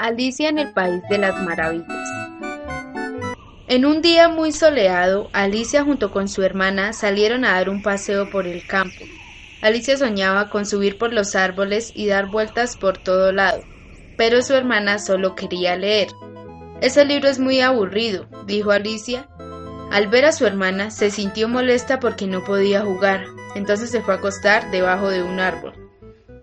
Alicia en el País de las Maravillas. En un día muy soleado, Alicia junto con su hermana salieron a dar un paseo por el campo. Alicia soñaba con subir por los árboles y dar vueltas por todo lado, pero su hermana solo quería leer. Ese libro es muy aburrido, dijo Alicia. Al ver a su hermana, se sintió molesta porque no podía jugar, entonces se fue a acostar debajo de un árbol.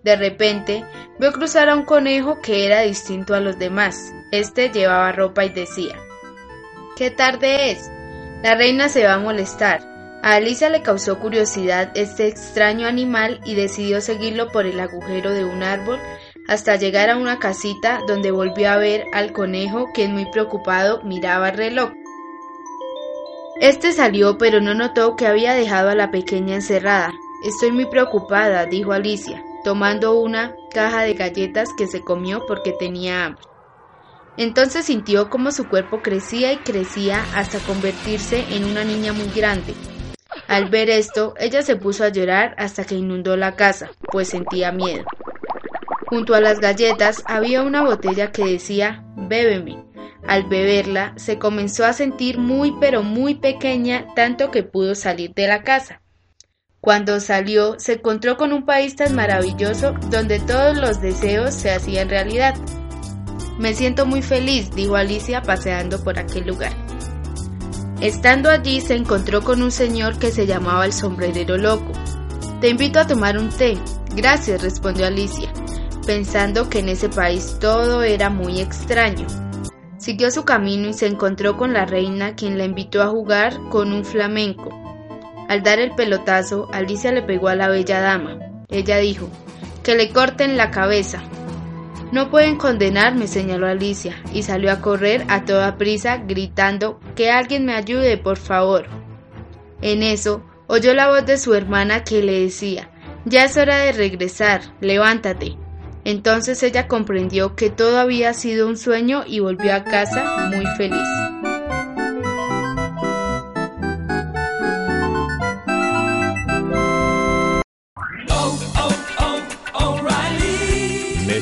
De repente, vio cruzar a un conejo que era distinto a los demás. Este llevaba ropa y decía, ¿Qué tarde es? La reina se va a molestar. A Alicia le causó curiosidad este extraño animal y decidió seguirlo por el agujero de un árbol hasta llegar a una casita donde volvió a ver al conejo que muy preocupado miraba el reloj. Este salió pero no notó que había dejado a la pequeña encerrada. Estoy muy preocupada, dijo Alicia tomando una caja de galletas que se comió porque tenía hambre. Entonces sintió como su cuerpo crecía y crecía hasta convertirse en una niña muy grande. Al ver esto, ella se puso a llorar hasta que inundó la casa, pues sentía miedo. Junto a las galletas había una botella que decía Bébeme. Al beberla, se comenzó a sentir muy pero muy pequeña tanto que pudo salir de la casa. Cuando salió, se encontró con un país tan maravilloso donde todos los deseos se hacían realidad. Me siento muy feliz, dijo Alicia paseando por aquel lugar. Estando allí se encontró con un señor que se llamaba el sombrerero loco. Te invito a tomar un té. Gracias, respondió Alicia, pensando que en ese país todo era muy extraño. Siguió su camino y se encontró con la reina quien la invitó a jugar con un flamenco. Al dar el pelotazo, Alicia le pegó a la bella dama. Ella dijo, que le corten la cabeza. No pueden condenarme, señaló Alicia, y salió a correr a toda prisa, gritando, que alguien me ayude, por favor. En eso, oyó la voz de su hermana que le decía, ya es hora de regresar, levántate. Entonces ella comprendió que todo había sido un sueño y volvió a casa muy feliz.